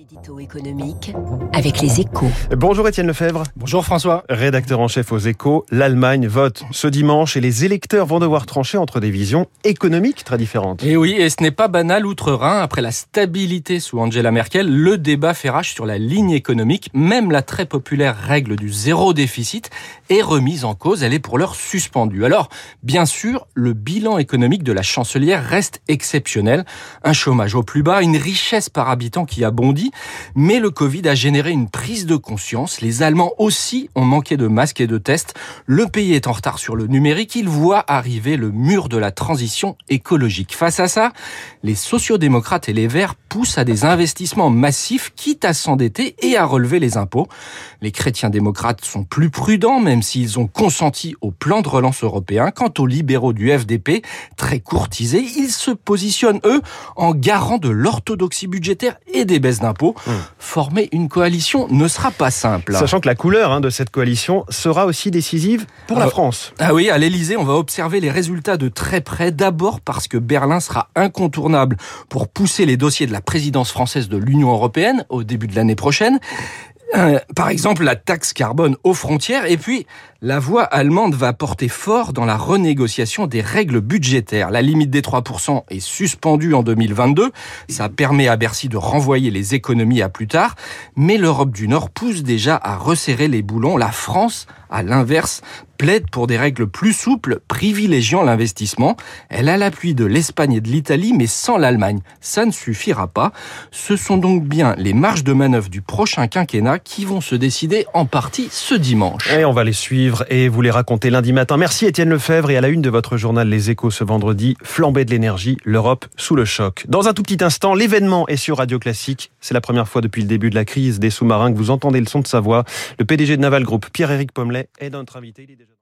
Édito économique avec les échos. Bonjour Étienne Lefebvre. Bonjour François. Rédacteur en chef aux échos, l'Allemagne vote ce dimanche et les électeurs vont devoir trancher entre des visions économiques très différentes. Et oui, et ce n'est pas banal outre-Rhin. Après la stabilité sous Angela Merkel, le débat fait rage sur la ligne économique. Même la très populaire règle du zéro déficit est remise en cause. Elle est pour l'heure suspendue. Alors, bien sûr, le bilan économique de la chancelière reste exceptionnel. Un chômage au plus bas, une richesse par habitant qui a bondi. Mais le Covid a généré une prise de conscience. Les Allemands aussi ont manqué de masques et de tests. Le pays est en retard sur le numérique. Il voit arriver le mur de la transition écologique. Face à ça, les sociodémocrates et les Verts poussent à des investissements massifs, quitte à s'endetter et à relever les impôts. Les chrétiens démocrates sont plus prudents, même s'ils ont consenti au plan de relance européen. Quant aux libéraux du FDP, très courtisés, ils se positionnent, eux, en garant de l'orthodoxie budgétaire et des baisses d'impôts. Mmh. Former une coalition ne sera pas simple. Sachant que la couleur hein, de cette coalition sera aussi décisive pour la France. Ah oui, à l'Elysée, on va observer les résultats de très près. D'abord parce que Berlin sera incontournable pour pousser les dossiers de la présidence française de l'Union européenne au début de l'année prochaine. Euh, par exemple, la taxe carbone aux frontières. Et puis, la voix allemande va porter fort dans la renégociation des règles budgétaires. La limite des 3% est suspendue en 2022. Ça permet à Bercy de renvoyer les économies à plus tard. Mais l'Europe du Nord pousse déjà à resserrer les boulons. La France, à l'inverse, plaide pour des règles plus souples, privilégiant l'investissement. Elle a l'appui de l'Espagne et de l'Italie, mais sans l'Allemagne, ça ne suffira pas. Ce sont donc bien les marges de manœuvre du prochain quinquennat qui vont se décider en partie ce dimanche. Et on va les suivre et vous les raconter lundi matin. Merci Étienne Lefebvre et à la une de votre journal Les Échos ce vendredi, flambée de l'énergie, l'Europe sous le choc. Dans un tout petit instant, l'événement est sur Radio Classique. C'est la première fois depuis le début de la crise des sous-marins que vous entendez le son de sa voix. Le PDG de Naval Group, Pierre-Éric Pommelet, Lemley est notre invité. Il est déjà...